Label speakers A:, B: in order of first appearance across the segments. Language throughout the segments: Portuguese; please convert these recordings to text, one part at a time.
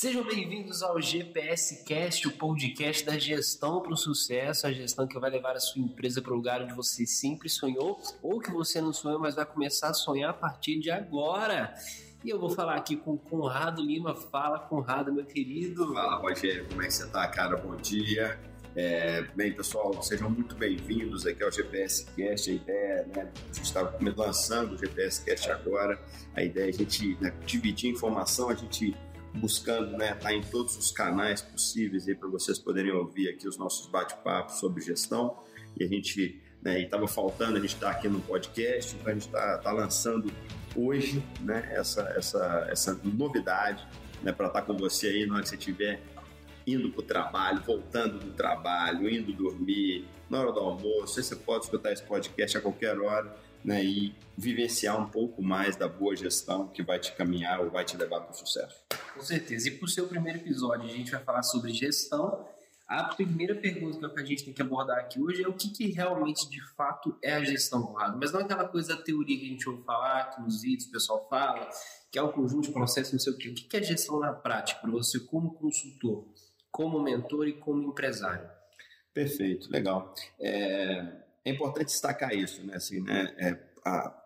A: Sejam bem-vindos ao GPS Cast, o podcast da gestão para o sucesso, a gestão que vai levar a sua empresa para o lugar onde você sempre sonhou ou que você não sonhou, mas vai começar a sonhar a partir de agora. E eu vou falar aqui com Conrado Lima. Fala, Conrado, meu querido.
B: Fala, Rogério, como é que você tá, cara? Bom dia. É, bem, pessoal, sejam muito bem-vindos aqui ao GPS Cast. A ideia, né, a gente está lançando o GPS Cast agora. A ideia é a gente né, dividir informação, a gente buscando né, estar tá em todos os canais possíveis para vocês poderem ouvir aqui os nossos bate-papos sobre gestão. E a gente né, estava faltando, a gente está aqui no podcast, então a gente está tá lançando hoje né, essa, essa, essa novidade né, para estar tá com você aí na hora que você estiver indo para o trabalho, voltando do trabalho, indo dormir, na hora do almoço. Você pode escutar esse podcast a qualquer hora né, e vivenciar um pouco mais da boa gestão que vai te caminhar ou vai te levar para o sucesso.
A: Com certeza. E para o seu primeiro episódio, a gente vai falar sobre gestão. A primeira pergunta que a gente tem que abordar aqui hoje é o que, que realmente, de fato, é a gestão, Conrado. Mas não aquela coisa da teoria que a gente ouve falar, que nos vídeos o pessoal fala, que é um conjunto de processos, não sei o quê. O que, que é gestão na prática para você como consultor, como mentor e como empresário?
B: Perfeito, legal. É, é importante destacar isso, né? Assim, né? É, a,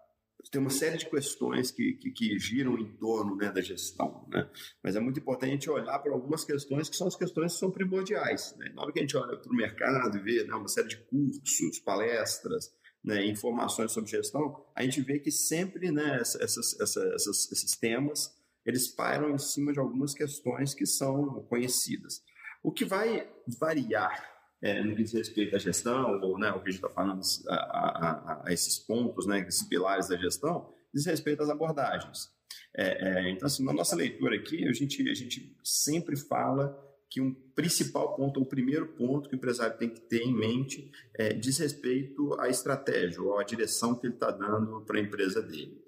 B: tem uma série de questões que, que, que giram em torno né, da gestão, né? Mas é muito importante a gente olhar para algumas questões que são as questões que são primordiais, né? Na hora que a gente olha para o mercado e vê né, uma série de cursos, palestras, né, informações sobre gestão, a gente vê que sempre né, essas, essas, esses temas eles pairam em cima de algumas questões que são conhecidas. O que vai variar é, no que diz respeito à gestão, ou né, o que a gente está falando, a, a, a, esses pontos, né, esses pilares da gestão, diz respeito às abordagens. É, é, então, assim, na nossa leitura aqui, a gente, a gente sempre fala que um principal ponto, o primeiro ponto que o empresário tem que ter em mente é, diz respeito à estratégia ou à direção que ele está dando para a empresa dele.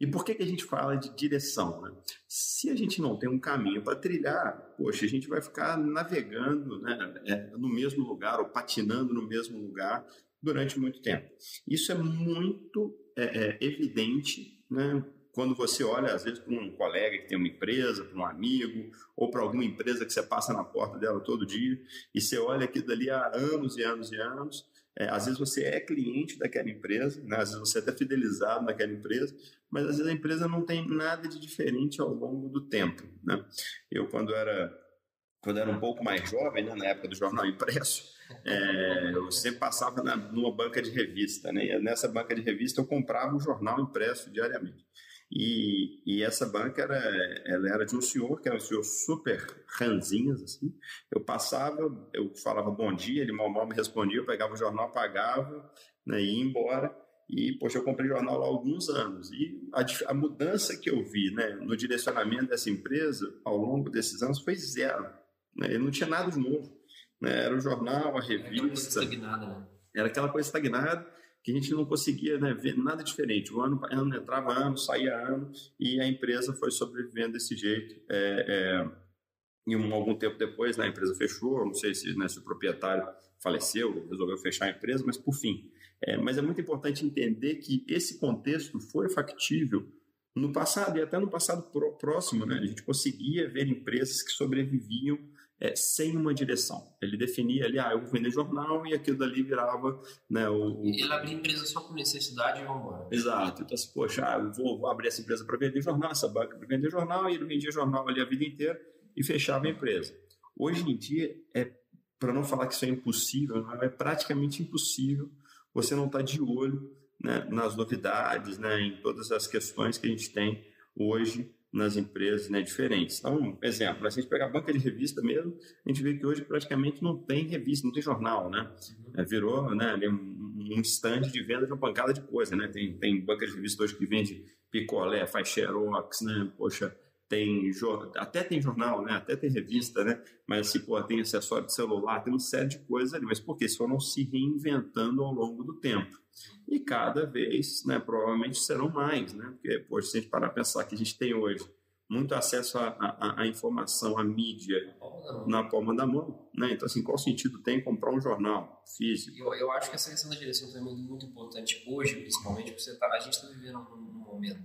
B: E por que, que a gente fala de direção? Né? Se a gente não tem um caminho para trilhar, poxa, a gente vai ficar navegando né, é, no mesmo lugar ou patinando no mesmo lugar durante muito tempo. Isso é muito é, é, evidente né, quando você olha, às vezes, para um colega que tem uma empresa, para um amigo, ou para alguma empresa que você passa na porta dela todo dia, e você olha aquilo dali há anos e anos e anos, é, às vezes você é cliente daquela empresa, né? às vezes você é até fidelizado naquela empresa, mas às vezes a empresa não tem nada de diferente ao longo do tempo. Né? Eu, quando era, quando era um pouco mais jovem, né? na época do jornal impresso, é, eu sempre passava na, numa banca de revista. Né? E nessa banca de revista eu comprava o jornal impresso diariamente. E, e, essa banca era, ela era de um senhor, que era um senhor super ranzinhas, assim. Eu passava, eu falava bom dia, ele mal mal me respondia, eu pegava o jornal, apagava, né, e ia embora. E, poxa, eu comprei jornal lá há alguns anos. E a, a, mudança que eu vi né, no direcionamento dessa empresa ao longo desses anos foi zero. Né? Ele não tinha nada de novo. Né? Era o jornal, a revista. Era aquela coisa
A: estagnada, né?
B: Era aquela coisa estagnada que a gente não conseguia né, ver nada diferente. O ano, ano entrava ano, saía ano, e a empresa foi sobrevivendo desse jeito. É, é, e um, algum tempo depois, né, a empresa fechou, não sei se, né, se o proprietário faleceu, resolveu fechar a empresa, mas por fim. É, mas é muito importante entender que esse contexto foi factível no passado e até no passado próximo. Né, a gente conseguia ver empresas que sobreviviam é, sem uma direção. Ele definia ali, ah, eu vou vender jornal e aquilo dali virava, né, o...
A: Ele abria empresa só com necessidade e vamos embora.
B: Exato. Então, assim, poxa, ah, eu vou, vou abrir essa empresa para vender jornal, essa banca para vender jornal, e ele vendia jornal ali a vida inteira e fechava a empresa. Hoje em dia, é para não falar que isso é impossível, é praticamente impossível você não estar tá de olho né, nas novidades, né, em todas as questões que a gente tem hoje nas empresas né, diferentes. Então, exemplo, se a gente pegar a banca de revista mesmo, a gente vê que hoje praticamente não tem revista, não tem jornal, né? É, virou né, um stand de venda de uma pancada de coisa, né? Tem, tem banca de revista hoje que vende picolé, faz xerox, né? Poxa, tem até tem jornal, né? Até tem revista, né? Mas assim, pô, tem acessório de celular, tem uma série de coisas ali. Mas por quê? Eles foram se reinventando ao longo do tempo. E cada vez, né, provavelmente serão mais, né? Porque, poxa, se a gente parar a pensar que a gente tem hoje muito acesso à informação, à mídia na palma da mão, né? Então, assim, qual sentido tem comprar um jornal físico?
A: Eu, eu acho que essa questão da direção também é muito importante hoje, principalmente, porque tá, a gente está vivendo num momento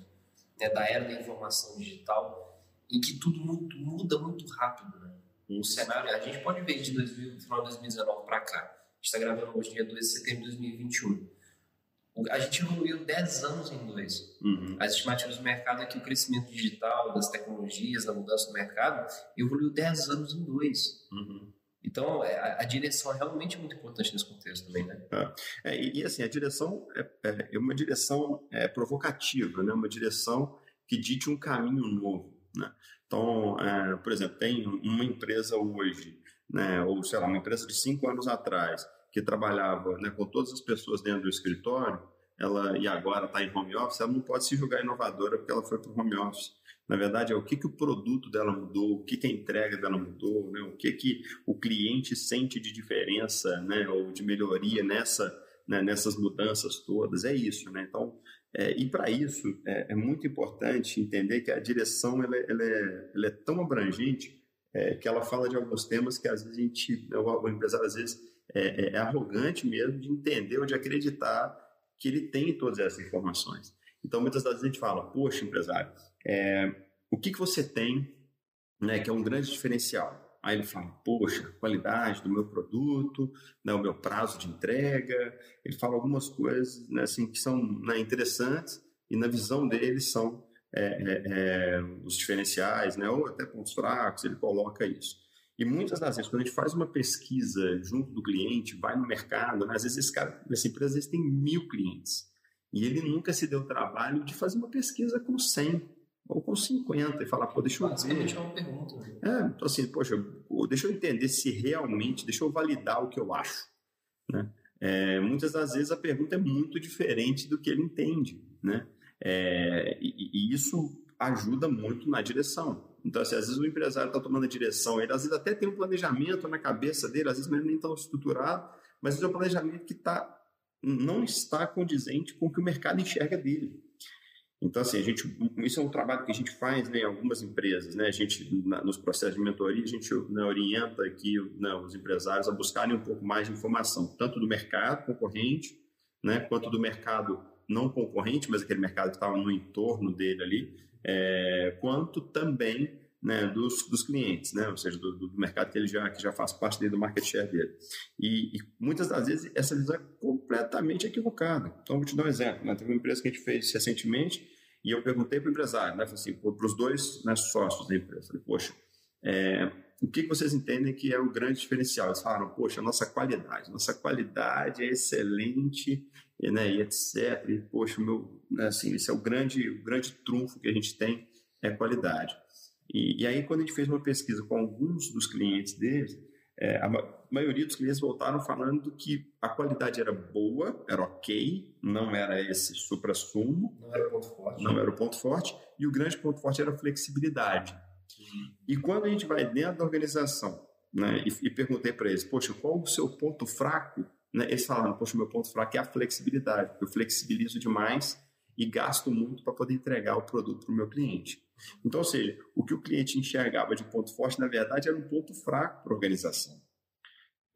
A: né, da era da informação digital em que tudo muito, muda muito rápido, né? O cenário, a gente pode ver de 2000, final de 2019 para cá. A gente está gravando hoje, dia 2 de setembro de 2021. A gente evoluiu 10 anos em dois. Uhum. As estimativas do mercado é que o crescimento digital, das tecnologias, da mudança do mercado, evoluiu 10 anos em dois. Uhum. Então, é, a, a, direção é realmente muito importante nesse contexto também, né?
B: É, é e, assim, a direção é, é, é uma direção é, provocativa, né? Uma direção que dite um caminho novo, né? Então, por exemplo, tem uma empresa hoje, né? Ou, sei lá, uma empresa de cinco anos atrás, que trabalhava né, com todas as pessoas dentro do escritório, ela e agora está em home office, ela não pode se julgar inovadora porque ela foi para o home office. Na verdade, é o que, que o produto dela mudou, o que, que a entrega dela mudou, né? o que, que o cliente sente de diferença né? ou de melhoria nessa, né? nessas mudanças todas. É isso. Né? Então, é, e para isso, é, é, muito importante entender que a direção ela, é, ela, é, ela é tão abrangente é, que ela fala de alguns temas que às vezes a gente, o, o empresário às vezes é, é, arrogante mesmo de entender ou de acreditar que ele tem todas essas informações. Então, muitas das vezes a gente fala, poxa, empresário, é, o que, que você tem né, que é um grande diferencial? Aí ele fala, poxa, qualidade do meu produto, né, o meu prazo de entrega. Ele fala algumas coisas né, assim, que são né, interessantes e na visão dele são é, é, é, os diferenciais, né, ou até pontos fracos, ele coloca isso. E muitas das vezes, quando a gente faz uma pesquisa junto do cliente, vai no mercado, né, às vezes esse cara, essa empresa às vezes tem mil clientes. E ele nunca se deu o trabalho de fazer uma pesquisa com 100 ou com 50 e falar, pô, deixa eu ver.
A: uma pergunta. Né?
B: É, então assim, poxa, deixa eu entender se realmente, deixa eu validar o que eu acho. Né? É, muitas das vezes a pergunta é muito diferente do que ele entende, né? É, e, e, isso ajuda muito na direção. Então, assim, às vezes o empresário está tomando a direção, ele às vezes até tem um planejamento na cabeça dele, às vezes ele nem tão estruturado, mas é um planejamento que tá, não está condizente com o que o mercado enxerga dele. Então, assim, a gente, isso é um trabalho que a gente faz né, em algumas empresas, né? A gente, na, nos processos de mentoria, a gente né, orienta aqui né, os empresários a buscarem um pouco mais de informação, tanto do mercado concorrente, né, quanto do mercado não concorrente, mas aquele mercado que estava no entorno dele ali, é, quanto também né, dos, dos, clientes, né, ou seja, do, do, mercado que ele já, que já faz parte dele, do market share dele. E, e, muitas das vezes essa visão é completamente equivocada. Então, vou te dar um exemplo. Né? Teve uma empresa que a gente fez recentemente e eu perguntei para o empresário, né, assim, para os dois né, sócios da empresa, falei, poxa, é, o que vocês entendem que é o grande diferencial? Eles falaram, poxa, a nossa qualidade, nossa qualidade é excelente, e, né, e etc. E, poxa, meu, né, assim, esse é o grande, o grande trunfo que a gente tem, é qualidade. E, e aí, quando a gente fez uma pesquisa com alguns dos clientes deles, é, a maioria dos clientes voltaram falando que a qualidade era boa, era ok, não era esse supra-sumo.
A: Não era o ponto forte.
B: Não era o ponto forte. E o grande ponto forte era a flexibilidade. Uhum. E quando a gente vai dentro da organização né, e, e perguntei para eles, poxa, qual o seu ponto fraco? Né, eles falaram, poxa, meu ponto fraco é a flexibilidade, eu flexibilizo demais e gasto muito para poder entregar o produto para o meu cliente. Então, ou seja, o que o cliente enxergava de ponto forte, na verdade, era um ponto fraco para a organização.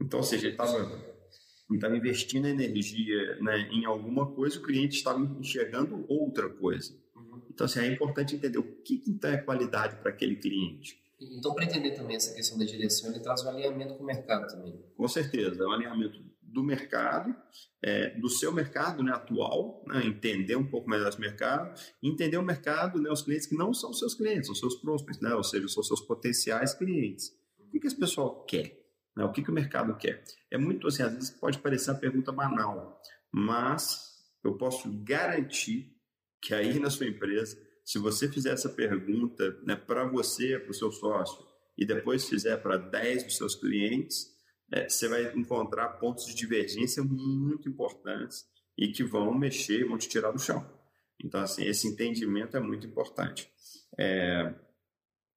B: Então, ou seja, ele estava investindo energia né, em alguma coisa, o cliente estava enxergando outra coisa. Uhum. Então, assim, é importante entender o que, que então é qualidade para aquele cliente.
A: Então, para entender também essa questão da direção, ele traz um alinhamento com o mercado também.
B: Com certeza, é um alinhamento do mercado, é, do seu mercado né, atual, né, entender um pouco mais desse mercado, entender o mercado, né, os clientes que não são seus clientes, são seus prospects, né, ou seja, são seus potenciais clientes. O que, que esse pessoal quer? Né, o que, que o mercado quer? É muito assim, às vezes pode parecer uma pergunta banal, mas eu posso garantir que aí na sua empresa, se você fizer essa pergunta né, para você, para o seu sócio, e depois fizer para 10 dos seus clientes, é, você vai encontrar pontos de divergência muito importantes e que vão mexer, vão te tirar do chão. Então, assim, esse entendimento é muito importante. É,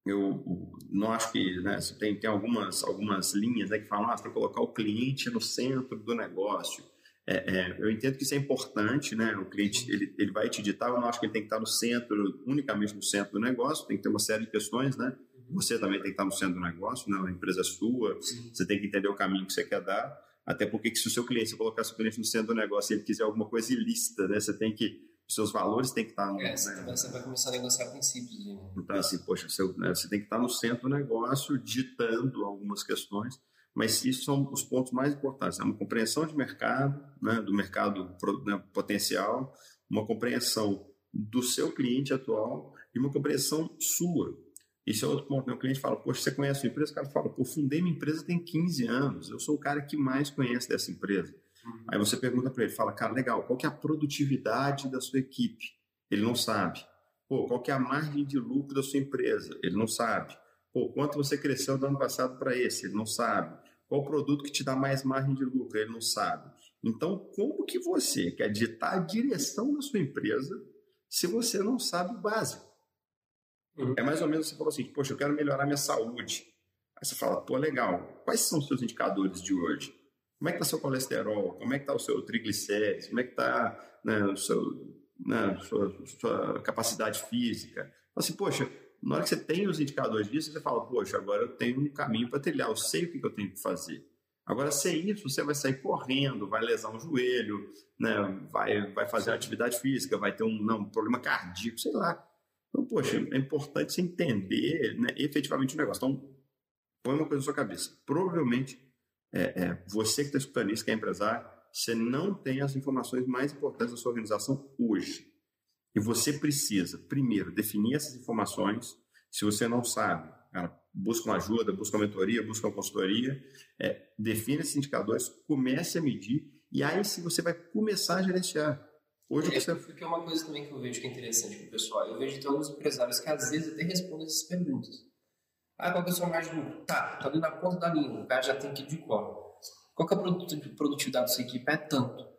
B: eu não acho que né, tem, tem algumas, algumas linhas né, que falam ah, para colocar o cliente no centro do negócio. É, é, eu entendo que isso é importante, né? O cliente ele, ele vai te ditar, eu não acho que ele tem que estar no centro, unicamente no centro do negócio, tem que ter uma série de questões, né? Você também tem que estar no centro do negócio, né? a empresa é sua, Sim. você tem que entender o caminho que você quer dar. Até porque se o seu cliente, se colocar seu cliente no centro do negócio e ele quiser alguma coisa ilícita, né? você tem que seus valores têm que estar no.
A: É, você, né? você vai começar a negociar princípios. Né?
B: Então, assim, poxa, seu, né, você tem que estar no centro do negócio, ditando algumas questões, mas isso são os pontos mais importantes: é uma compreensão de mercado, né, do mercado né, potencial, uma compreensão do seu cliente atual e uma compreensão sua. Esse é outro ponto. Né? O cliente fala, poxa, você conhece a empresa? O cara fala, pô, fundei minha empresa tem 15 anos, eu sou o cara que mais conhece dessa empresa. Uhum. Aí você pergunta para ele, fala, cara, legal, qual que é a produtividade da sua equipe? Ele não sabe. Pô, qual que é a margem de lucro da sua empresa? Ele não sabe. Pô, quanto você cresceu do ano passado para esse? Ele não sabe. Qual o produto que te dá mais margem de lucro? Ele não sabe. Então, como que você quer ditar a direção da sua empresa se você não sabe o básico? Uhum. É mais ou menos você falou assim, poxa, eu quero melhorar minha saúde. Aí você fala, pô, legal, quais são os seus indicadores de hoje? Como é que está seu colesterol? Como é que está o seu triglicérides? Como é que está né, né, sua, sua capacidade física? Assim, poxa, na hora que você tem os indicadores disso, você fala, poxa, agora eu tenho um caminho para trilhar, eu sei o que, que eu tenho que fazer. Agora, sem isso, você vai sair correndo, vai lesar um joelho, né, vai, vai fazer atividade física, vai ter um, não, um problema cardíaco, sei lá. Então, poxa, é importante você entender né, efetivamente o negócio. Então, põe uma coisa na sua cabeça. Provavelmente é, é, você que está escutando isso, que é empresário, você não tem as informações mais importantes da sua organização hoje. E você precisa, primeiro, definir essas informações. Se você não sabe, cara, busca uma ajuda, busca uma mentoria, busca uma consultoria, é, define esses indicadores, comece a medir, e aí sim você vai começar a gerenciar.
A: Hoje é, você... Porque é uma coisa também que eu vejo que é interessante com o pessoal. Eu vejo que tem alguns empresários que às vezes até respondem essas perguntas. Ah, qual que é o seu margem de lucro? Tá, tô ali na ponta da linha, o cara já tem que ir de cor. Qual que é a produtividade da sua equipe? É tanto.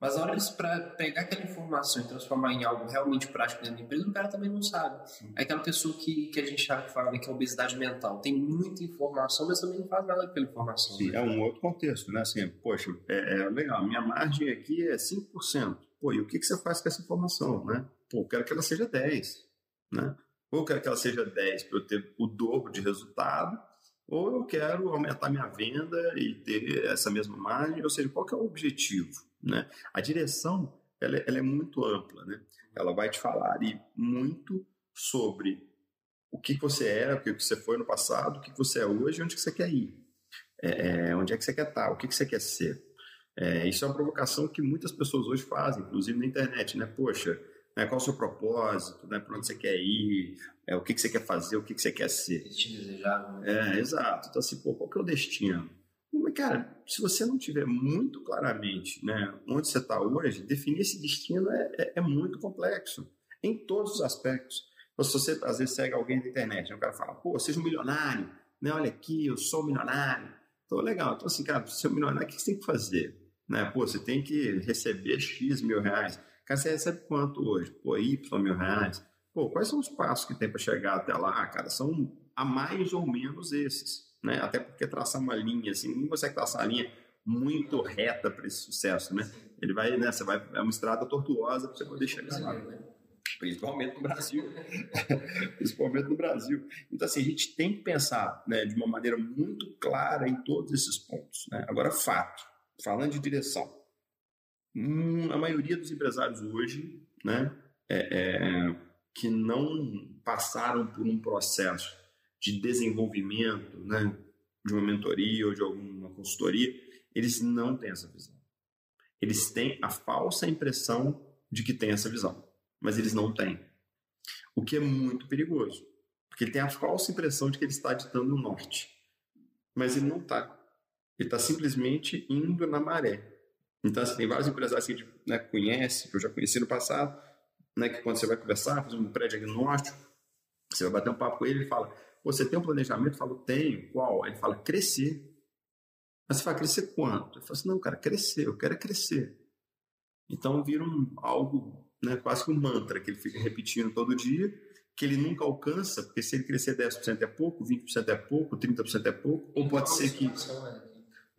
A: Mas a hora para pegar aquela informação e transformar em algo realmente prático dentro da empresa, o cara também não sabe. É aquela pessoa que, que a gente já fala que é obesidade mental. Tem muita informação, mas também não faz nada com aquela informação.
B: Sim, né? é um outro contexto, né? Assim, poxa, é, é legal, minha margem aqui é 5%. Pô, e o que, que você faz com essa informação, né? Pô, eu quero que ela seja 10%, né? Ou eu quero que ela seja 10 para eu ter o dobro de resultado, ou eu quero aumentar minha venda e ter essa mesma margem, ou seja, qual que é o objetivo? Né? A direção ela, ela é muito ampla, né? ela vai te falar ali muito sobre o que você era, o que você foi no passado, o que você é hoje e onde que você quer ir. É, é onde é que você quer estar, o que, que você quer ser. É, isso é uma provocação que muitas pessoas hoje fazem, inclusive na internet, né? Poxa, né? qual o seu propósito, né? para onde você quer ir, é, o que, que você quer fazer, o que, que você quer ser.
A: Destino desejável. Né?
B: É, exato. Então, assim, pô, qual que é o destino? Mas, cara, se você não tiver muito claramente né, onde você está hoje, definir esse destino é, é, é, muito complexo, em todos os aspectos. Então, se você, às vezes, segue alguém da internet, né, o cara fala, pô, seja um milionário, né, olha aqui, eu sou um milionário. Então, legal. Então, assim, cara, para ser um milionário, o que você tem que fazer? Né? Pô, você tem que receber X mil reais. Cara, você recebe quanto hoje? Pô, Y mil reais. Pô, quais são os passos que tem para chegar até lá, cara? São a mais ou menos esses, né? Até porque traçar uma linha, assim, ninguém consegue traçar uma linha muito reta para esse sucesso, né? Ele vai, né? Você vai, é uma estrada tortuosa para você poder chegar lá, né? Principalmente no Brasil. Principalmente no Brasil. Então, assim, a gente tem que pensar né, de uma maneira muito clara em todos esses pontos. Né? Agora, fato. Falando de direção Hum, a maioria dos empresários hoje, né, é, é, que não passaram por um processo de desenvolvimento, né, de uma mentoria ou de alguma consultoria, eles não têm essa visão. Eles têm a falsa impressão de que têm essa visão, mas eles não têm. O que é muito perigoso, porque ele tem a falsa impressão de que ele está ditando o norte, mas ele não está. Ele está simplesmente indo na maré. Então, assim, tem vários empresários que a gente né, conhece, que eu já conheci no passado, né, que quando você vai conversar, fazer um pré-diagnóstico, você vai bater um papo com ele, ele fala, você tem um planejamento? Eu falo, tenho. Qual? Ele fala, crescer. Mas você fala, crescer quanto? Eu falo assim, não, cara, crescer, eu quero é crescer. Então vira um, algo, né, quase que um mantra que ele fica repetindo todo dia, que ele nunca alcança, porque se ele crescer 10% é pouco, 20% é pouco, 30% é pouco, ou pode ser que...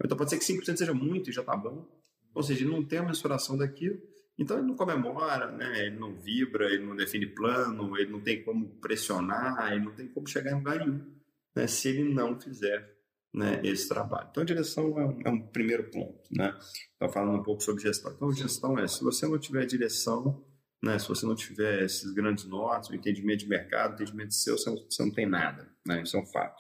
B: Então pode ser que 5% seja muito e já tá bom. Ou seja, ele não tem a mensuração daquilo, então ele não comemora, né? ele não vibra, ele não define plano, ele não tem como pressionar, ele não tem como chegar em lugar nenhum né? se ele não fizer né, esse trabalho. Então, a direção é um, é um primeiro ponto. Né? Então, falando um pouco sobre gestão. Então, gestão é, se você não tiver direção, né? Se você não tiver esses grandes notas, o entendimento de mercado, o entendimento seu, você não, você não tem nada, né? Isso é um fato.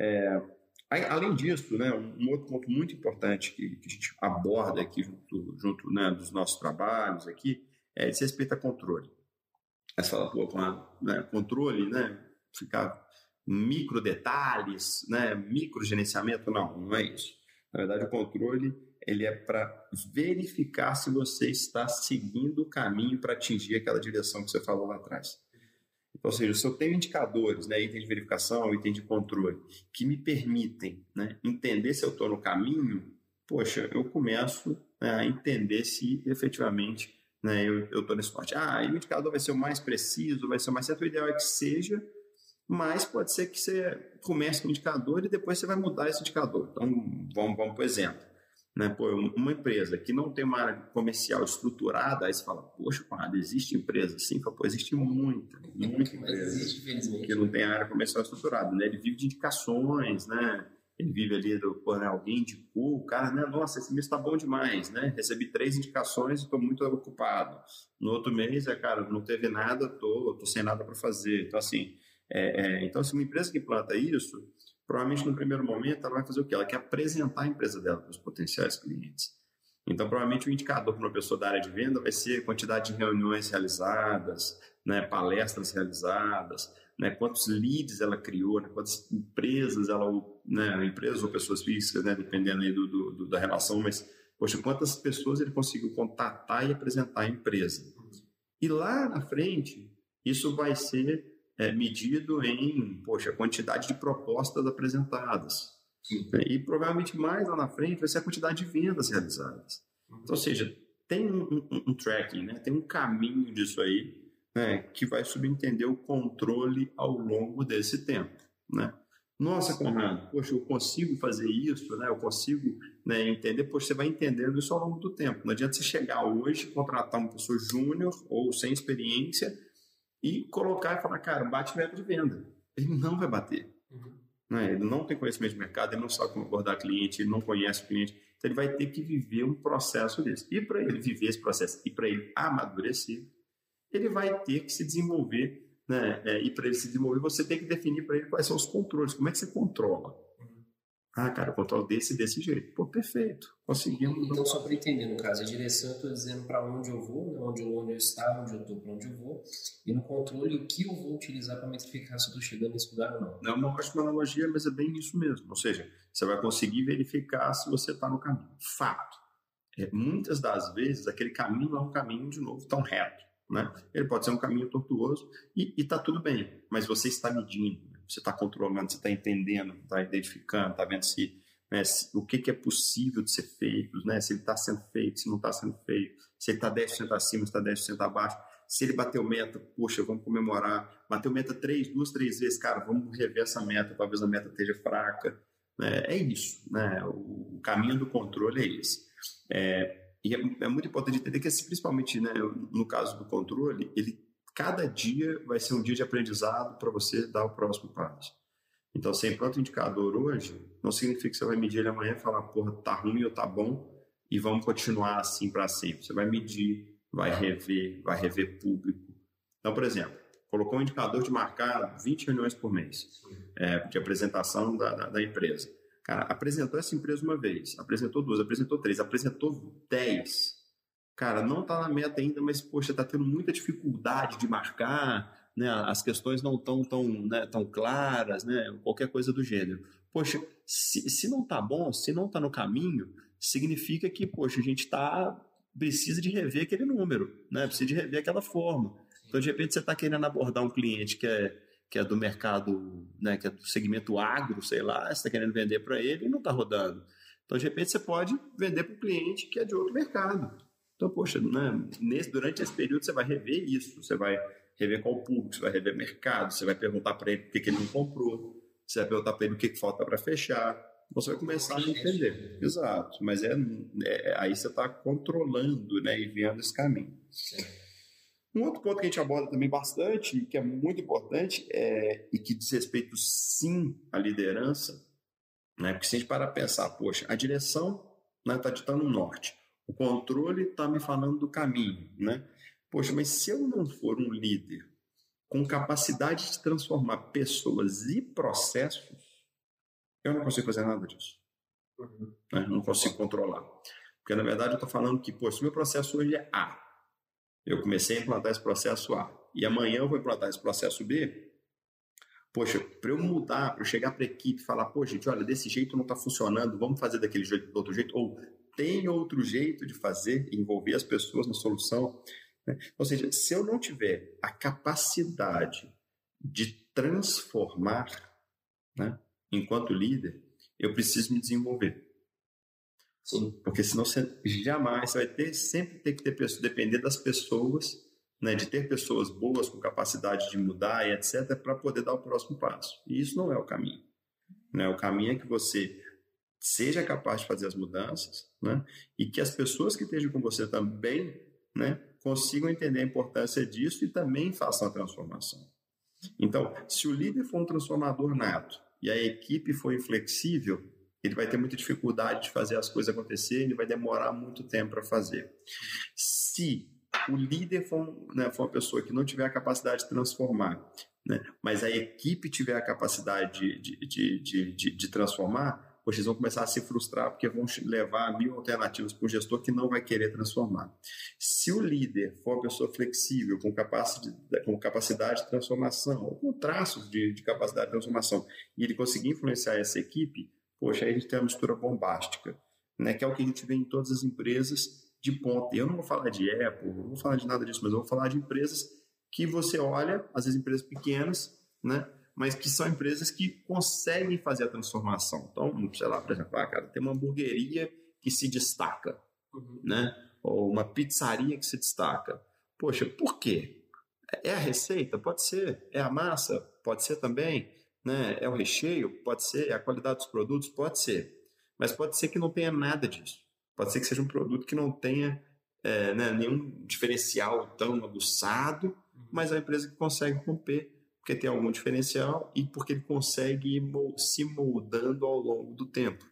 B: É, além disso, né, um outro ponto muito importante que, que a gente aborda aqui junto, junto né, dos nossos trabalhos aqui é esse respeito a controle. Você fala, pô, né, controle, né, ficar micro detalhes, né, micro gerenciamento, não, não é isso. Na verdade, o controle ele é para verificar se você está seguindo o caminho para atingir aquela direção que você falou lá atrás. Ou seja, se eu tenho indicadores, né, itens de verificação, itens de controle, que me permitem né, entender se eu estou no caminho, poxa, eu começo né, a entender se efetivamente né, eu estou nesse norte. Ah, e o indicador vai ser o mais preciso, vai ser o mais certo. O ideal é que seja, mas pode ser que você comece com o indicador e depois você vai mudar esse indicador. Então, vamos, vamos por exemplo. Né? Pô, uma empresa que não tem uma área comercial estruturada, aí você fala, poxa, quando existe empresa assim? Pô, existe muita, muita empresa existe, que não tem área comercial estruturada. Né? Ele vive de indicações, né? ele vive ali do, pô, né, alguém indicou, o cara, né, nossa, esse mês está bom demais, né, recebi três indicações e estou muito ocupado. No outro mês, é, cara, não teve nada, tô, tô sem nada para fazer. Então, assim, é, é, então, se uma empresa que planta isso, provavelmente no primeiro momento ela vai fazer o quê? Ela quer apresentar a empresa dela para os potenciais clientes. Então, provavelmente o indicador para uma pessoa da área de venda vai ser a quantidade de reuniões realizadas, né, palestras realizadas, né, quantos leads ela criou, né, quantas empresas ela, né, empresas ou pessoas físicas, né, dependendo aí do, do, do, da relação, mas, poxa, quantas pessoas ele conseguiu contatar e apresentar a empresa. E lá na frente, isso vai ser é, medido em, poxa, quantidade de propostas apresentadas. Sim. E provavelmente mais lá na frente vai ser a quantidade de vendas realizadas. Uhum. Então, ou seja, tem um, um, um, tracking, né? tem um caminho disso aí né? que vai subentender o controle ao longo desse tempo. Né? Nossa, Conrado, poxa, eu consigo fazer isso, né? eu consigo né, entender. Poxa, você vai entendendo isso ao longo do tempo. Não adianta você chegar hoje, contratar uma pessoa júnior ou sem experiência e colocar e falar, cara, bate meta de venda. Ele não vai bater. Uhum. Né? Ele não tem conhecimento de mercado, ele não sabe como abordar cliente, ele não conhece o cliente. Então, ele vai ter que viver um processo desse. E para ele viver esse processo e para ele amadurecer, ele vai ter que se desenvolver. Né? É, e para ele se desenvolver, você tem que definir para ele quais são os controles. Como é que você controla? Ah, cara, eu controlo desse desse jeito. Pô, perfeito. Conseguimos.
A: Então, só para entender, no caso, a direção eu estou dizendo para onde eu vou, né? onde, eu, onde eu estava, onde eu estou, para onde eu vou. E no controle, o que eu vou utilizar para metrificar se eu estou chegando nesse lugar ou não.
B: Não é uma ótima analogia, mas é bem isso mesmo. Ou seja, você vai conseguir verificar se você está no caminho. Fato. É, muitas das vezes, aquele caminho não é um caminho, de novo, tão reto. Né? Ele pode ser um caminho tortuoso e está tudo bem, mas você está medindo você está controlando, você está entendendo, está identificando, está vendo se, né, se, o que, que, é possível de ser feito, né, se ele está sendo feito, se não está sendo feito, se ele está 10% acima, se está 10% abaixo. Se ele bateu meta, poxa, vamos comemorar. Bateu meta três, duas, três vezes, cara, vamos rever essa meta, talvez a meta esteja fraca. É, é isso, né? O caminho do controle é esse. É, e é, é, muito importante entender que, principalmente né, no caso do controle, ele cada dia vai ser um dia de aprendizado para você dar o próximo passo. Então, sem pronto indicador hoje, não significa que você vai medir ele amanhã e falar, porra, tá ruim ou tá bom, e vamos continuar assim para sempre. Você vai medir, vai rever, vai rever público. Então, por exemplo, colocou um indicador de marcar 20 reuniões por mês é, de apresentação da, da, da, empresa. Cara, apresentou essa empresa uma vez, apresentou duas, apresentou três, apresentou dez cara, não está na meta ainda, mas, poxa, está tendo muita dificuldade de marcar, né? as questões não estão tão, né, tão claras, né? qualquer coisa do gênero. Poxa, se, se não está bom, se não está no caminho, significa que, poxa, a gente tá, precisa de rever aquele número, né? precisa de rever aquela forma. Então, de repente, você está querendo abordar um cliente que é, que é do mercado, né, que é do segmento agro, sei lá, você está querendo vender para ele e não está rodando. Então, de repente, você pode vender para o cliente que é de outro mercado. Então, poxa, né, nesse, durante esse período você vai rever isso, você vai rever qual público, você vai rever mercado, você vai perguntar para ele por que, que, ele não comprou, você vai perguntar para ele o que, que falta para fechar. Você vai começar a entender. Exato. Mas é, é aí você está controlando né, e vendo esse caminho. Um outro ponto que a gente aborda também bastante, que é muito importante, é, e que diz respeito sim à liderança, né? porque se a gente parar pensar, poxa, a direção está né, ditando o norte. O controle está me falando do caminho, né? Poxa, mas se eu não for um líder com capacidade de transformar pessoas e processos, eu não consigo fazer nada disso. Uhum. Né? Não consigo controlar. Porque, na verdade, eu estou falando que, pô, se o meu processo hoje é A, eu comecei a implantar esse processo A, e amanhã eu vou implantar esse processo B, poxa, para eu mudar, para eu chegar para a equipe e falar, pô, gente, olha, desse jeito não está funcionando, vamos fazer daquele jeito, do outro jeito, ou tem outro jeito de fazer, envolver as pessoas na solução. Né? Ou seja, se eu não tiver a capacidade de transformar, né, enquanto líder, eu preciso me desenvolver. Sim. Porque senão você jamais você vai ter, sempre ter que ter pessoas, depender das pessoas né, de ter pessoas boas com capacidade de mudar e etc, para poder dar o próximo passo. E isso não é o caminho. Né? O caminho é que você seja capaz de fazer as mudanças né, e que as pessoas que estejam com você também né, consigam entender a importância disso e também façam a transformação. Então, se o líder for um transformador nato e a equipe for inflexível, ele vai ter muita dificuldade de fazer as coisas acontecerem, ele vai demorar muito tempo para fazer. Se o líder for, né, for uma pessoa que não tiver a capacidade de transformar, né, mas a equipe tiver a capacidade de, de, de, de, de transformar, pois eles vão começar a se frustrar porque vão levar mil alternativas para o gestor que não vai querer transformar. Se o líder for uma pessoa flexível, com capacidade, com capacidade de transformação, ou com traços de, de capacidade de transformação, e ele conseguir influenciar essa equipe, poxa, aí a gente tem uma mistura bombástica, né, que é o que a gente vê em todas as empresas de ponta. Eu não vou falar de Apple, não vou falar de nada disso, mas eu vou falar de empresas que você olha, às vezes empresas pequenas, né? Mas que são empresas que conseguem fazer a transformação. Então, sei lá, por exemplo, ah, cara, tem uma hamburgueria que se destaca, uhum. né? ou uma pizzaria que se destaca. Poxa, por quê? É a receita? Pode ser. É a massa? Pode ser também. Né? É o recheio? Pode ser. É a qualidade dos produtos? Pode ser. Mas pode ser que não tenha nada disso. Pode ser que seja um produto que não tenha é, né, nenhum diferencial tão aguçado, uhum. mas é uma empresa que consegue romper porque tem algum diferencial e porque ele consegue ir se moldando ao longo do tempo.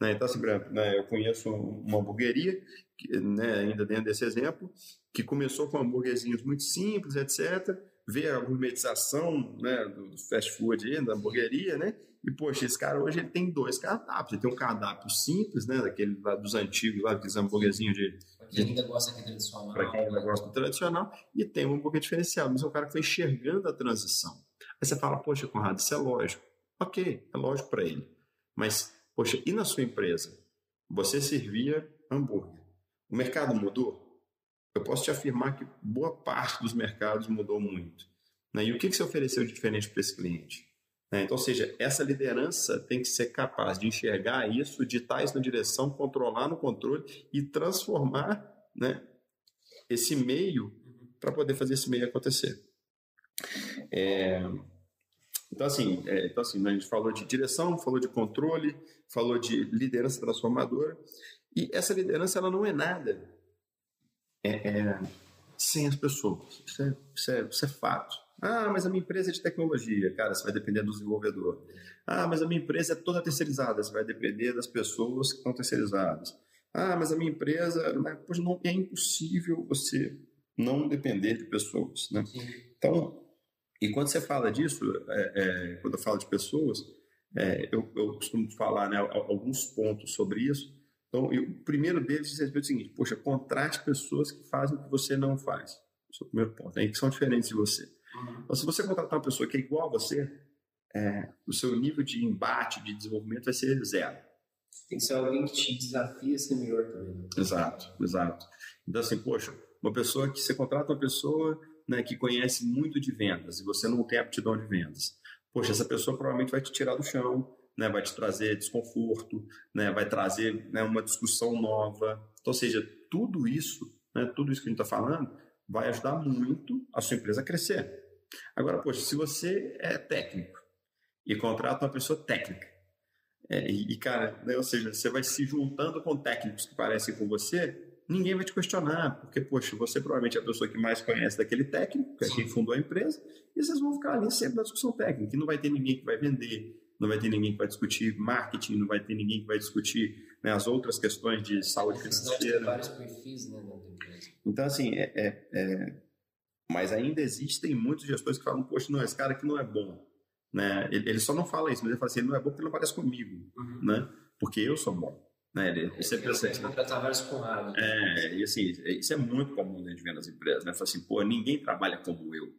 B: Né? Então, assim, né, eu conheço uma hamburgueria, que, né, ainda dentro desse exemplo, que começou com hambúrguerzinhos muito simples, etc., vê a gourmetização né, do fast food da hamburgueria, né? E, poxa, esse cara hoje ele tem dois cardápios. Ele tem um cardápio simples, né? Daquele lá dos antigos, lá, aqueles hambúrguerzinhos de.
A: Para quem ainda gosta tradicional.
B: Para quem ainda gosta do tradicional. E tem um hambúrguer diferenciado. Mas é um cara que foi enxergando a transição. Aí você fala, poxa, Conrado, isso é lógico. Ok, é lógico para ele. Mas, poxa, e na sua empresa? Você servia hambúrguer. O mercado mudou? Eu posso te afirmar que boa parte dos mercados mudou muito. Né? E o que, que você ofereceu de diferente para esse cliente? Né? Então, ou seja, essa liderança tem que ser capaz de enxergar isso, ditar isso na direção, controlar no controle e transformar né, esse meio para poder fazer esse meio acontecer. É, então, assim, é, então, assim, né, a gente falou de direção, falou de controle, falou de liderança transformadora. E essa liderança ela não é nada é, é, sem as pessoas. Isso é, isso, é, isso é fato. Ah, mas a minha empresa é de tecnologia. Cara, você vai depender do desenvolvedor. Ah, mas a minha empresa é toda terceirizada. Você vai depender das pessoas que estão terceirizadas. Ah, mas a minha empresa... Né? Pois não, é impossível você não depender de pessoas. Né? Então, e quando você fala disso, é, é, quando eu falo de pessoas, é, eu, eu, costumo falar né, alguns pontos sobre isso. Então, eu, o primeiro deles diz respeito ao seguinte: poxa, contrate pessoas que fazem o que você não faz. Esse é o primeiro ponto, né, que são diferentes de você. Uhum. Então, se você contratar uma pessoa que é igual a você, é, o seu nível de embate, de desenvolvimento vai ser zero.
A: Tem que ser alguém que te desafia a ser melhor também. Né?
B: Exato, exato. Então, assim, poxa, uma pessoa que você contrata uma pessoa né, que conhece muito de vendas e você não tem aptidão de vendas. Poxa, essa pessoa provavelmente vai te tirar do chão, né, vai te trazer desconforto, né, vai trazer né, uma discussão nova. Então, ou seja, tudo isso, né, tudo isso que a gente está falando, vai ajudar muito a sua empresa a crescer. Agora, poxa, se você é técnico e contrata uma pessoa técnica, é, e, cara, né, ou seja, você vai se juntando com técnicos que parecem com você, ninguém vai te questionar, porque, poxa, você provavelmente é a pessoa que mais conhece daquele técnico, que é quem fundou a empresa, e vocês vão ficar ali sempre na discussão técnica, e não vai ter ninguém que vai vender, não vai ter ninguém que vai discutir marketing, não vai ter ninguém que vai discutir né, as outras questões de saúde financeira.
A: vários perfis, né,
B: Então, assim, é, é, é, mas ainda existem muitos gestores que falam, poxa, não, esse cara aqui não é bom. Né? Ele, ele só não fala isso, mas ele fala assim, ele não é bom porque ele não parece comigo, uhum. né? porque eu sou bom. Né? Ele,
A: ele sempre pensa isso. Contratar vários porradas.
B: É, e assim, isso é muito comum dentro de ver nas empresas, né? Fala assim, pô, ninguém trabalha como eu.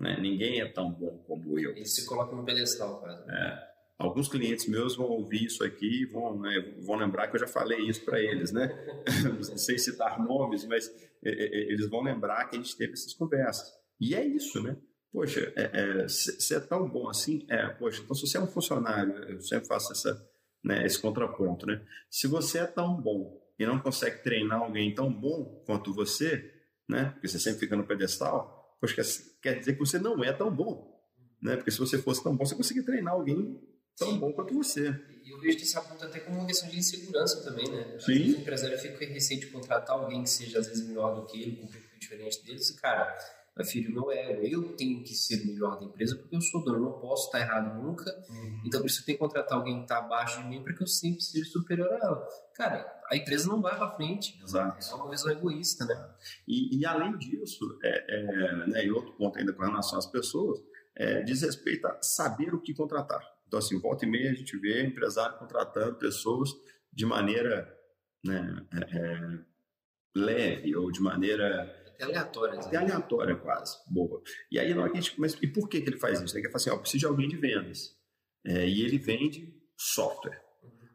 B: Né? Ninguém é tão bom como eu.
A: Ele se coloca no pedestal, quase.
B: É. Alguns clientes meus vão ouvir isso aqui e vão, né, vão lembrar que eu já falei isso para eles, né? Sem citar nomes, mas eles vão lembrar que a gente teve essas conversas. E é isso, né? Poxa, você é, é, é, tão bom assim? É, poxa, então se você é um funcionário, eu sempre faço essa, né, esse contraponto, né? Se você é tão bom e não consegue treinar alguém tão bom quanto você, né? Porque você sempre fica no pedestal, poxa, quer dizer que você não é tão bom, né? Porque se você fosse tão bom, você conseguiria treinar alguém tão Sim. bom quanto você.
A: E eu vejo esse aponto até como uma questão de insegurança também, né?
B: Sim.
A: O empresário fica receio de contratar alguém que seja às vezes melhor do que ele, com um perfil diferente deles, e cara, filho, meu ego, eu tenho que ser o melhor da empresa porque eu sou dono, eu não posso estar errado nunca. Uhum. Então, por isso eu tenho que contratar alguém que está abaixo de mim para que eu sempre seja superior a ela. Cara, a empresa não vai para frente.
B: Exato.
A: É uma visão egoísta, né?
B: E, e além disso, é, é, né, e outro ponto ainda com relação às pessoas, é, diz respeito a saber o que contratar. Então, assim, volta e meia a gente vê empresário contratando pessoas de maneira né, é, é leve ou de maneira
A: até aleatória.
B: Até aleatória, quase. Boa. E aí, na hora que a gente começa. E por que, que ele faz isso? Ele quer falar assim: ó, preciso de alguém de vendas. É, e ele vende software.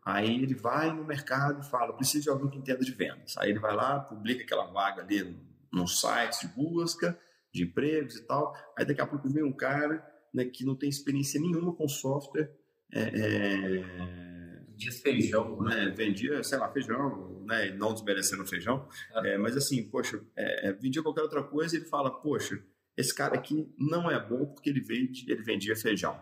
B: Aí ele vai no mercado e fala: preciso de alguém que entenda de vendas. Aí ele vai lá, publica aquela vaga ali nos sites de busca, de empregos e tal. Aí daqui a pouco vem um cara né, que não tem experiência nenhuma com software. É,
A: é, vendia feijão,
B: né? Vendia, sei lá, feijão, né? Não desmerecendo feijão. Ah. É, mas assim, poxa, é, é, vendia qualquer outra coisa e ele fala, poxa, esse cara aqui não é bom porque ele, vende, ele vendia feijão.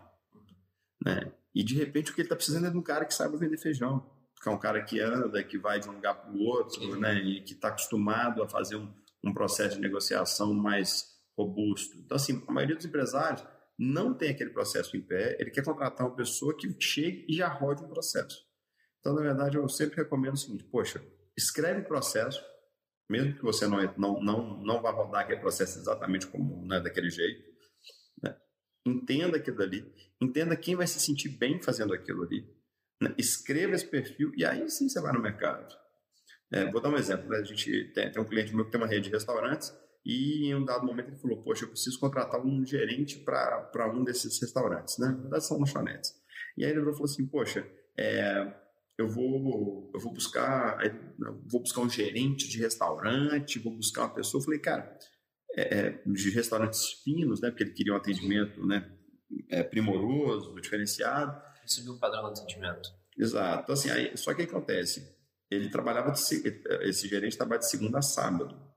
B: Né? E de repente o que ele está precisando é de um cara que saiba vender feijão. Que é um cara que anda, que vai de um lugar para o outro, né? E que está acostumado a fazer um, um processo de negociação mais robusto. Então, assim, a maioria dos empresários não tem aquele processo em pé, ele quer contratar uma pessoa que chegue e já rode um processo. Então, na verdade, eu sempre recomendo o seguinte: poxa, escreve o processo, mesmo que você não, não, não, não vá rodar aquele processo exatamente como né, daquele jeito. Né? Entenda aquilo ali, entenda quem vai se sentir bem fazendo aquilo ali. Né? Escreva esse perfil e aí sim você vai no mercado. É, vou dar um exemplo. Né? A gente tem, tem um cliente meu que tem uma rede de restaurantes e em um dado momento ele falou: Poxa, eu preciso contratar um gerente para um desses restaurantes, né? Na verdade, são lanchonetes. E aí ele falou assim: Poxa, é, eu vou, eu vou buscar, vou buscar um gerente de restaurante, vou buscar uma pessoa. Eu falei, cara, é, é, de restaurantes finos, né? Porque ele queria um atendimento, né? É, primoroso, diferenciado.
A: Subiu o padrão de atendimento.
B: Exato. Então, assim, aí, só que acontece? Ele trabalhava de, esse gerente trabalha de segunda a sábado.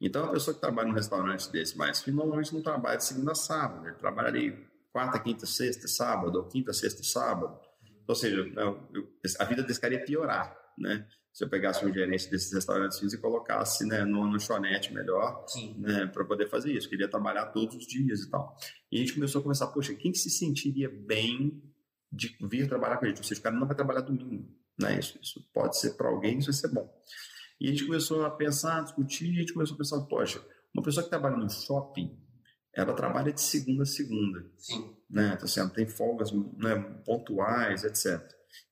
B: Então, a pessoa que trabalha num restaurante desse mais fino, normalmente não trabalha de segunda a sábado, ele trabalha ali quarta, quinta, sexta, sábado, ou quinta, sexta sábado. Ou seja, a vida desse cara ia piorar, né? Se eu pegasse um gerente desses restaurantes finos e colocasse né, no lanchonete melhor, né, para poder fazer isso. Queria trabalhar todos os dias e tal. E a gente começou a conversar, poxa, quem que se sentiria bem de vir trabalhar com a gente? Ou seja, o cara não vai trabalhar domingo, né? Isso, isso pode ser para alguém, isso vai ser bom. E a gente começou a pensar, a discutir, e a gente começou a pensar, poxa, uma pessoa que trabalha no shopping, ela trabalha de segunda a segunda.
A: Sim.
B: Né? Então, assim, ela tem folgas né, pontuais, etc.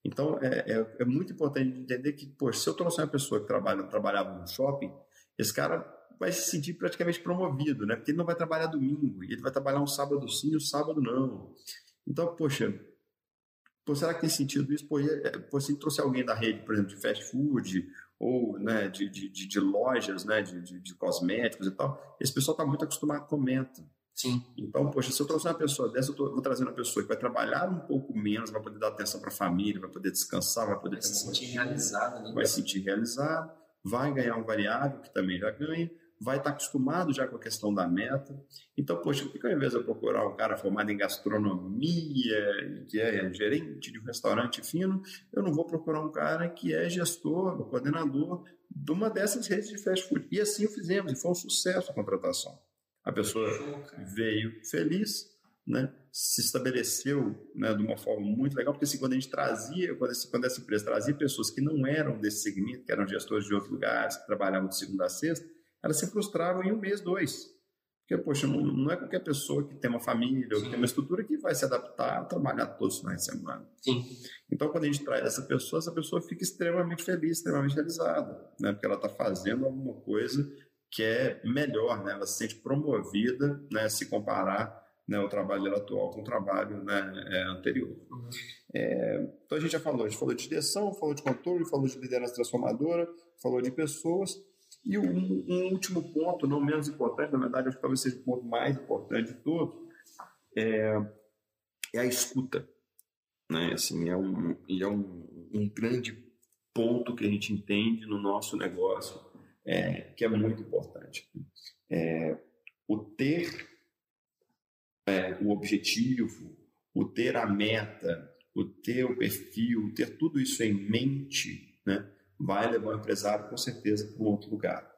B: Então, é, é, é, muito importante entender que, poxa, se eu trouxer uma pessoa que trabalha, trabalhava no shopping, esse cara vai se sentir praticamente promovido, né? Porque ele não vai trabalhar domingo, ele vai trabalhar um sábado sim e um sábado não. Então, poxa, pô, será que tem sentido isso? Pô, é, pô, se trouxer alguém da rede, por exemplo, de fast food ou né, de, de, de, lojas né, de, de, de, cosméticos e tal, esse pessoal está muito acostumado com meta.
A: Sim.
B: Então, poxa, se eu trouxer uma pessoa dessa, eu tô, vou trazer uma pessoa que vai trabalhar um pouco menos, vai poder dar atenção para a família, vai poder descansar, vai poder
A: vai se sentir realizado.
B: Né? Vai se sentir realizado, vai ganhar um variável que também já ganha, vai estar acostumado já com a questão da meta. Então, poxa, por que ao invés de eu procurar um cara formado em gastronomia, que é gerente de um restaurante fino, eu não vou procurar um cara que é gestor, coordenador de uma dessas redes de fast food. E assim o fizemos, e foi um sucesso a contratação. A pessoa veio feliz, né, se estabeleceu né, de uma forma muito legal, porque assim, quando a gente trazia, quando, esse, quando essa empresa trazia pessoas que não eram desse segmento, que eram gestores de outros lugares, que trabalhavam de segunda a sexta, elas se frustravam em um mês, dois. Porque, poxa, não, não é qualquer pessoa que tem uma família ou que tem uma estrutura que vai se adaptar a trabalhar todos os finais de semana.
A: Sim.
B: Então, quando a gente traz essa pessoa, essa pessoa fica extremamente feliz, extremamente realizada, né? porque ela está fazendo alguma coisa que é melhor, né? ela se sente promovida né? se comparar né, o trabalho dela atual com o trabalho né, é, anterior. Uhum. É, então, a gente já falou, a gente falou de direção, falou de controle, falou de liderança transformadora, falou de pessoas, e um, um, último ponto, não menos importante, na verdade, acho que talvez seja o ponto mais importante de todos, é, é a escuta. Né? Assim, é um, é um, um grande ponto que a gente entende no nosso negócio, é, que é muito importante. É, o ter é, o objetivo, o ter a meta, o ter o perfil, ter tudo isso em mente, né? Vai levar o empresário com certeza para um outro lugar.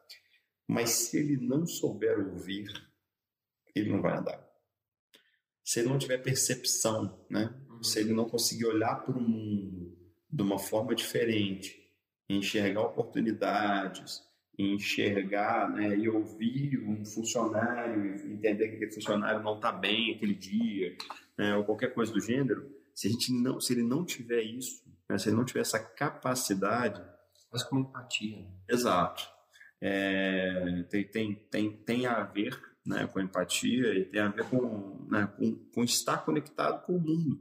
B: Mas se ele não souber ouvir, ele não vai andar. Se ele não tiver percepção, né? Uhum. se ele não conseguir olhar para o mundo de uma forma diferente, enxergar oportunidades, enxergar né, e ouvir um funcionário, entender que aquele funcionário não está bem aquele dia, né, ou qualquer coisa do gênero, se, a gente não, se ele não tiver isso, né, se ele não tiver essa capacidade,
A: mas com empatia. Né?
B: Exato. É, tem, tem, tem, tem a ver né, com empatia e tem a ver com, né, com, com estar conectado com o mundo.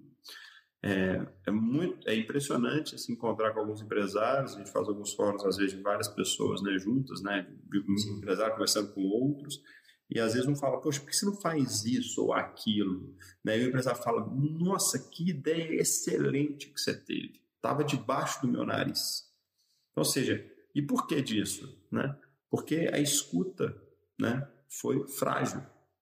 B: É, é, muito, é impressionante se assim, encontrar com alguns empresários, a gente faz alguns fóruns, às vezes, de várias pessoas né, juntas, né, um empresário conversando com outros, e às vezes um fala, poxa, por que você não faz isso ou aquilo? Né, e o empresário fala, nossa, que ideia excelente que você teve, estava debaixo do meu nariz. Ou seja, e por que disso? Né? Porque a escuta né, foi frágil.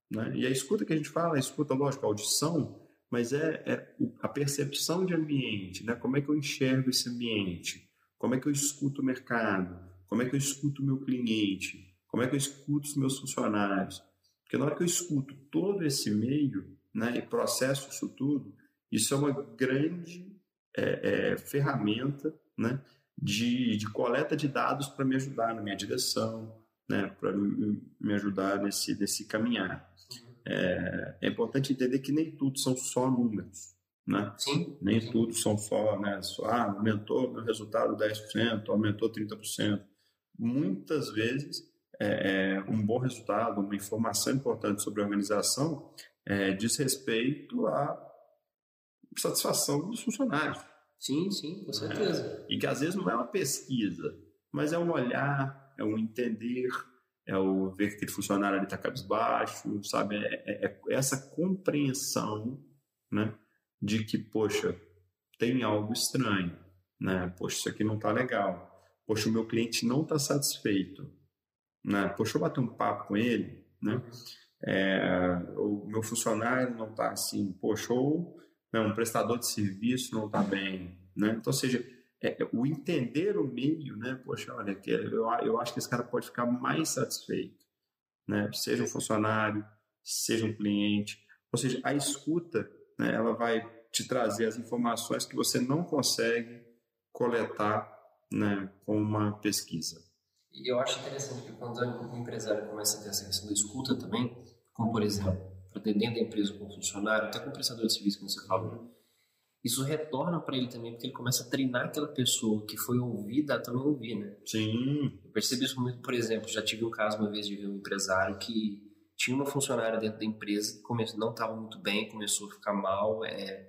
B: Né? E a escuta que a gente fala, a escuta, lógico, a audição, mas é, é a percepção de ambiente, né? como é que eu enxergo esse ambiente, como é que eu escuto o mercado, como é que eu escuto o meu cliente, como é que eu escuto os meus funcionários. Porque na hora que eu escuto todo esse meio né, e processo isso tudo, isso é uma grande é, é, ferramenta né, de, de coleta de dados para me ajudar na minha direção, né, para me ajudar nesse, nesse caminhar. É, é, importante entender que nem tudo são só números. Né?
A: Sim.
B: Nem sim. tudo são só, né, só ah, aumentou meu resultado 10%, aumentou 30%. Muitas vezes, é, é, um bom resultado, uma informação importante sobre a organização, é, diz respeito à satisfação dos funcionários.
A: Sim, sim, com certeza.
B: É, e que às vezes não é uma pesquisa, mas é um olhar, é um entender, é o ver que aquele funcionário ali está cabisbaixo, sabe? É, é, é, essa compreensão, né? De que, poxa, tem algo estranho, né? Poxa, isso aqui não está legal. Poxa, o meu cliente não está satisfeito, né? Poxa, eu bater um papo com ele, né? É, o meu funcionário não está assim, poxa, ou né, um prestador de serviço não está bem, né? Então, ou seja, é, é, o entender o meio, né? Poxa, olha, eu, eu acho que esse cara pode ficar mais satisfeito, né? Seja um funcionário, seja um cliente, ou seja, a escuta, né? Ela vai te trazer as informações que você não consegue coletar, né? Com uma pesquisa.
A: E eu acho interessante que quando um empresário começa a ter essa questão da escuta também, como por exemplo dentro da empresa com funcionário, até com prestador de serviço, como você falou, isso retorna para ele também, porque ele começa a treinar aquela pessoa que foi ouvida a também ouvir, né?
B: Sim.
A: Eu percebi isso muito, por exemplo, já tive um caso uma vez de ver um empresário que tinha uma funcionária dentro da empresa que começou, não estava muito bem, começou a ficar mal, é,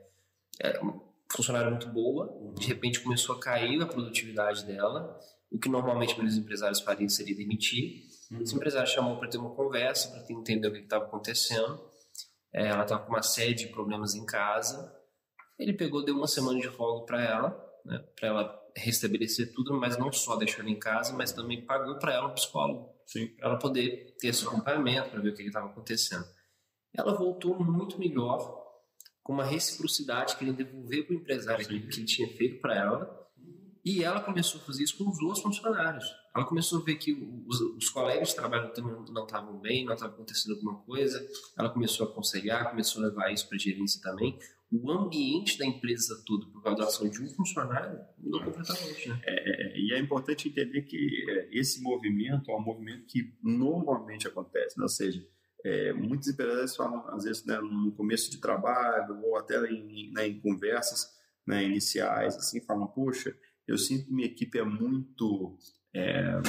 A: é uma funcionária muito boa, de repente começou a cair a produtividade dela, o que normalmente os empresários fariam seria demitir. Uhum. Esse empresário chamou para ter uma conversa, para entender o que estava acontecendo. É, ela estava com uma série de problemas em casa. Ele pegou, deu uma semana de folga para ela, né, para ela restabelecer tudo, mas não só deixou ela em casa, mas também pagou para ela um psicólogo, para ela poder ter esse acompanhamento, para ver o que estava acontecendo. Ela voltou muito melhor, com uma reciprocidade que ele devolveu para o empresário que, que ele tinha feito para ela, e ela começou a fazer isso com os outros funcionários. Ela começou a ver que os, os colegas de trabalho também não estavam bem, não estava acontecendo alguma coisa, ela começou a aconselhar, começou a levar isso para a gerência também. O ambiente da empresa todo, por causa da ação de um funcionário, mudou completamente. Né?
B: É, é e é importante entender que é, esse movimento é um movimento que normalmente acontece, né? ou seja, é, muitos empresários falam, às vezes, né, no começo de trabalho ou até em, né, em conversas né, iniciais, assim, falam, poxa, eu sinto que minha equipe é muito é,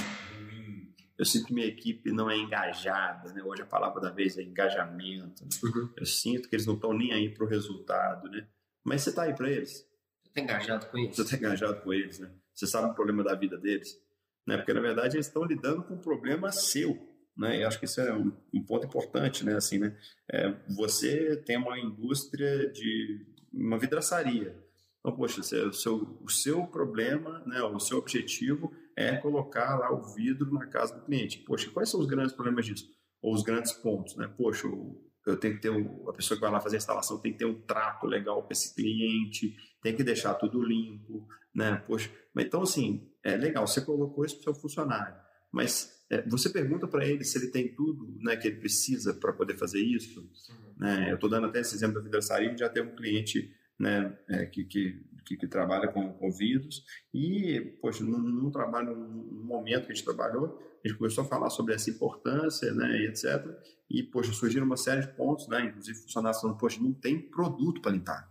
B: eu sinto que minha equipe não é engajada, né? Hoje a palavra da vez é engajamento. Né? Uhum. Eu sinto que eles não estão nem aí para o resultado, né? Mas você está aí para eles.
A: Você está engajado com eles.
B: Você está engajado com eles, né? Você sabe o problema da vida deles, né? Porque na verdade eles estão lidando com um problema seu, né? E acho que isso é um, um ponto importante, né? Assim, né? É, você tem uma indústria de uma vidraçaria. Então, poxa, o seu, o seu problema, né? O seu objetivo é colocar lá o vidro na casa do cliente. Poxa, quais são os grandes problemas disso? Ou os grandes pontos, né? Poxa, eu tenho que ter um, a pessoa que vai lá fazer a instalação tem que ter um trato legal com esse cliente, tem que deixar tudo limpo, né? Poxa, então assim, é legal, você colocou isso para o seu funcionário, mas é, você pergunta para ele se ele tem tudo né, que ele precisa para poder fazer isso. Uhum. Né? Eu estou dando até esse exemplo da vidraçaria, já tem um cliente né, é, que, que que, que trabalha com, com vidros. E, poxa, num, num trabalho, num momento que a gente trabalhou, a gente começou a falar sobre essa importância, né, e etc. E, poxa, surgiram uma série de pontos, né, inclusive funcionários falando, poxa, não tem produto para limpar.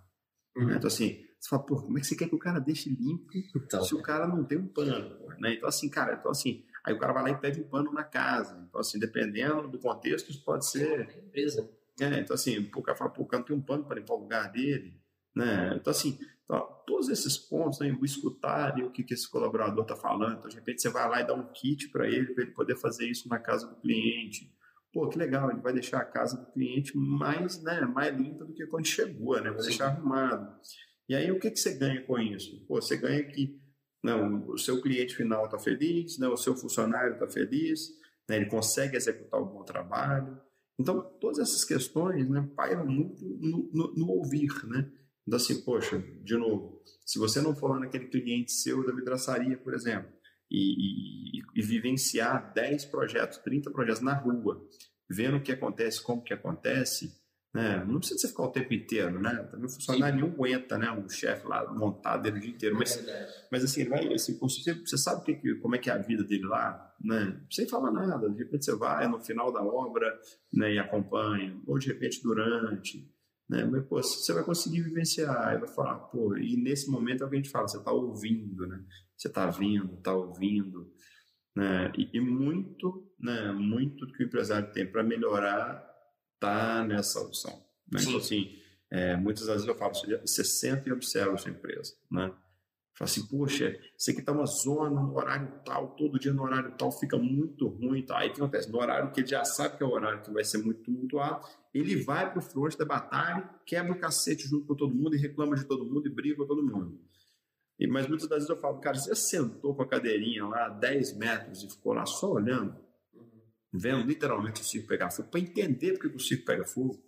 B: Uhum. Então, assim, você fala, pô, como é que você quer que o cara deixe limpo então, se o cara não tem um pano? Né? Então, assim, cara, então, assim, aí o cara vai lá e pede um pano na casa. Então, assim, dependendo do contexto, isso pode ser...
A: É empresa.
B: É, então, assim, o cara fala, pô, o cara não tem um pano para limpar o lugar dele, né? Então, assim, então, todos esses pontos, né, o escutar e o que, que esse colaborador está falando. Então, de repente, você vai lá e dá um kit para ele, para ele poder fazer isso na casa do cliente. Pô, que legal, ele vai deixar a casa do cliente mais, né, mais limpa do que quando chegou, né? Vai deixar arrumado. E aí, o que, que você ganha com isso? Pô, você ganha que não, né, o seu cliente final está feliz, né, o seu funcionário está feliz, né, ele consegue executar um bom trabalho. Então, todas essas questões né, pairam muito no, no, no ouvir, né? Então, assim, poxa, de novo, se você não for lá naquele cliente seu da vidraçaria, por exemplo, e, e, e, vivenciar 10 projetos, 30 projetos na rua, vendo o que acontece, como que acontece, né? não precisa você ficar o tempo inteiro, né? Também o funcionário nenhum aguenta, né? Um chefe lá montado ele o dia inteiro, mas, é mas assim, ele vai, assim, você, você sabe que, como é que é a vida dele lá, né? Sem falar nada, de repente você vai no final da obra, né? E acompanha, ou de repente durante, né? Mas, pô, você vai conseguir vivenciar, e vai falar, pô, e nesse momento é o que a gente fala, você está ouvindo, né? Você está vendo, está ouvindo, né? E, e, muito, né? Muito que o empresário tem para melhorar tá nessa opção, né? Então, assim, é, muitas vezes eu falo, você senta e observa a sua empresa, né? Fala assim, poxa, isso aqui tá uma zona no horário tal, todo dia no horário tal, fica muito ruim. Tá? Aí o que acontece? No horário que ele já sabe que é o horário que vai ser muito tumultuado, ele vai para o front da batalha, quebra o cacete junto com todo mundo e reclama de todo mundo e briga com todo mundo. E, mas muitas das vezes eu falo, cara, você sentou com a cadeirinha lá 10 metros e ficou lá só olhando, vendo literalmente o circo pegar fogo, para entender porque o circo pega fogo.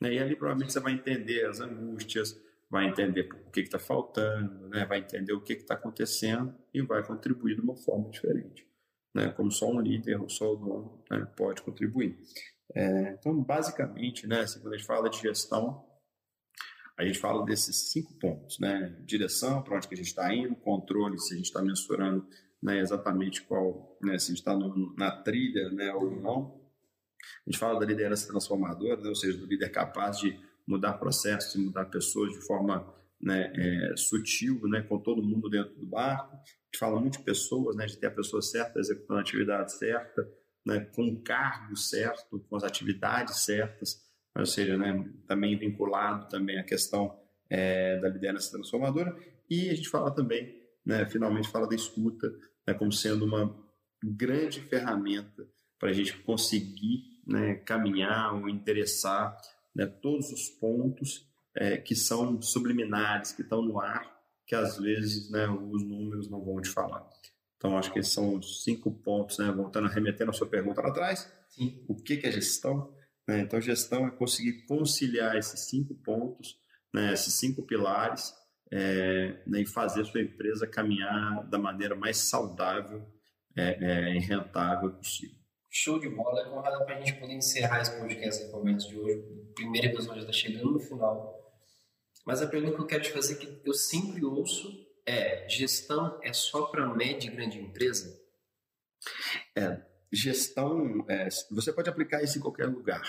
B: Né? E ali provavelmente você vai entender as angústias, vai entender o que está faltando, né? vai entender o que está acontecendo e vai contribuir de uma forma diferente, né? como só um líder ou só o dono né? pode contribuir. É, então, basicamente, né, assim, quando a gente fala de gestão, a gente fala desses cinco pontos, né? Direção, para onde que a gente está indo, controle, se a gente está mensurando né, exatamente qual, né, se a gente está na trilha né, ou não. A gente fala da liderança transformadora, né, ou seja, do líder capaz de mudar processos, mudar pessoas de forma né, é, sutil, né, com todo mundo dentro do barco. A gente fala muito de pessoas, né, de ter a pessoa certa executando a atividade certa, né, com o cargo certo, com as atividades certas, ou seja, né, também vinculado também à questão é, da liderança transformadora. E a gente fala também, né, finalmente fala da escuta, né, como sendo uma grande ferramenta para a gente conseguir né, caminhar ou interessar né, todos os pontos é, que são subliminares, que estão no ar, que às vezes né, os números não vão te falar. Então, acho que esses são os cinco pontos, né, voltando, remetendo a sua pergunta lá atrás. Sim. O que, que é gestão? Né, então, gestão é conseguir conciliar esses cinco pontos, né, esses cinco pilares, é, né, e fazer a sua empresa caminhar da maneira mais saudável é, é rentável possível.
A: Show de bola, Conrado, para a gente poder encerrar esse podcast e conversa de hoje. O primeiro episódio está chegando no final. Mas a pergunta que eu quero te fazer, que eu sempre ouço, é: gestão é só para média e grande empresa?
B: É, gestão, é, você pode aplicar isso em qualquer lugar.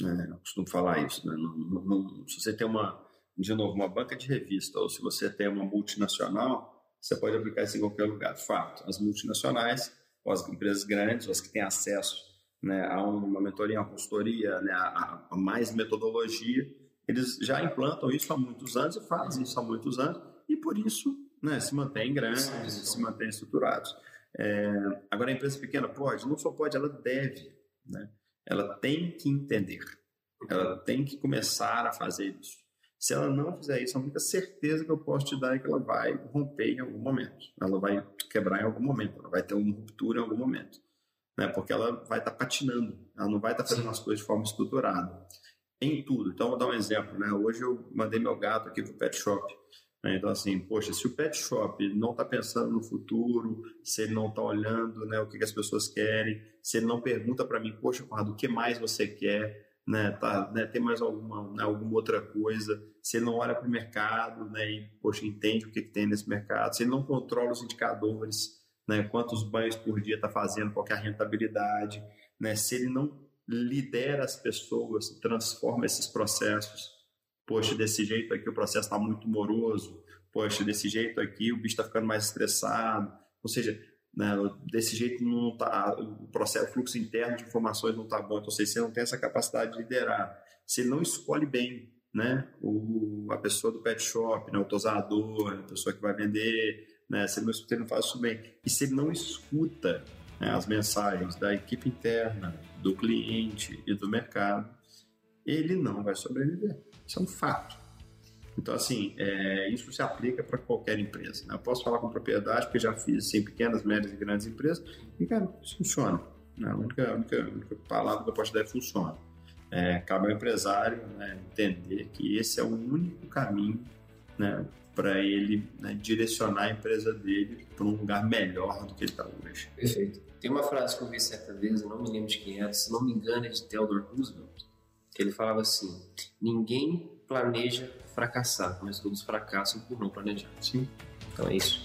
B: Né? Eu costumo falar isso. Né? Não, não, não, se você tem uma, de novo, uma banca de revista ou se você tem uma multinacional, você pode aplicar isso em qualquer lugar. Fato, as multinacionais ou as empresas grandes, ou as que têm acesso né, a uma mentoria, uma consultoria, né, a, a, mais metodologia, eles já implantam isso há muitos anos e fazem isso há muitos anos e por isso né, se mantêm grandes, se mantêm estruturados. É, agora a empresa pequena pode, não só pode, ela deve, né? ela tem que entender, ela tem que começar a fazer isso. Se ela não fizer isso, a única certeza que eu posso te dar é que ela vai romper em algum momento. Ela vai quebrar em algum momento. Ela vai ter uma ruptura em algum momento. Né? Porque ela vai estar tá patinando. Ela não vai estar tá fazendo as coisas de forma estruturada. Em tudo. Então, vou dar um exemplo. Né? Hoje eu mandei meu gato aqui para o pet shop. Né? Então, assim, poxa, se o pet shop não está pensando no futuro, se ele não está olhando né, o que, que, as pessoas querem, se ele não pergunta para mim, poxa, Conrado, o que mais você quer? né, tá, né, tem mais alguma, né, alguma outra coisa, se ele não olha para o mercado né, e, poxa, entende o que, que, tem nesse mercado, se ele não controla os indicadores, né, quantos banhos por dia está fazendo, qual é a rentabilidade, né, se ele não lidera as pessoas, transforma esses processos, poxa, desse jeito aqui o processo está muito moroso, poxa, desse jeito aqui o bicho está ficando mais estressado, ou seja, né? Desse jeito não tá, o processo, o fluxo interno de informações não está bom. Então, você não tem essa capacidade de liderar, se não escolhe bem, né, o, a pessoa do pet shop, né, o tosador, a pessoa que vai vender, né, se ele não, se ele não faz isso bem, e se ele não escuta né, as mensagens da equipe interna, do cliente e do mercado, ele não vai sobreviver. Isso é um fato. Então, assim, é, isso se aplica para qualquer empresa. Né? Eu posso falar com propriedade, porque já fiz assim, pequenas, médias e grandes empresas, e, cara, isso funciona. Né? A, única, a, única, a única palavra que eu posso dar é funciona. É, cabe ao empresário né, entender que esse é o único caminho né, para ele né, direcionar a empresa dele para um lugar melhor do que ele está hoje.
A: Perfeito. Tem uma frase que eu vi certa vez, eu não me lembro de quem é, se não me engano é de Theodore Roosevelt, que ele falava assim: ninguém planeja fracassar, mas todos fracassam por não planejar.
B: Sim.
A: Então é isso.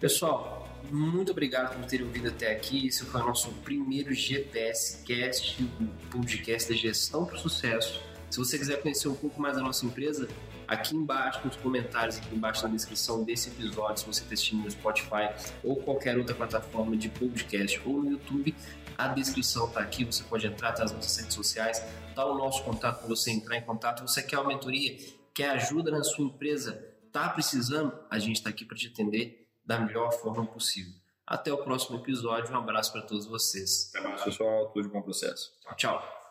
A: Pessoal, muito obrigado por terem ouvido até aqui. Esse foi o nosso primeiro GPS Cast, o podcast de gestão para o sucesso. Se você quiser conhecer um pouco mais da nossa empresa, aqui embaixo nos comentários, aqui embaixo na descrição desse episódio, se você está assistindo no Spotify ou qualquer outra plataforma de podcast ou no YouTube, a descrição está aqui, você pode entrar, tá nas nossas redes sociais, tá o nosso contato para você entrar em contato. Você quer uma mentoria? quer ajuda na sua empresa, está precisando, a gente está aqui para te atender da melhor forma possível. Até o próximo episódio, um abraço para todos vocês.
B: Até mais, pessoal. Tudo de bom processo.
A: Tchau, tchau.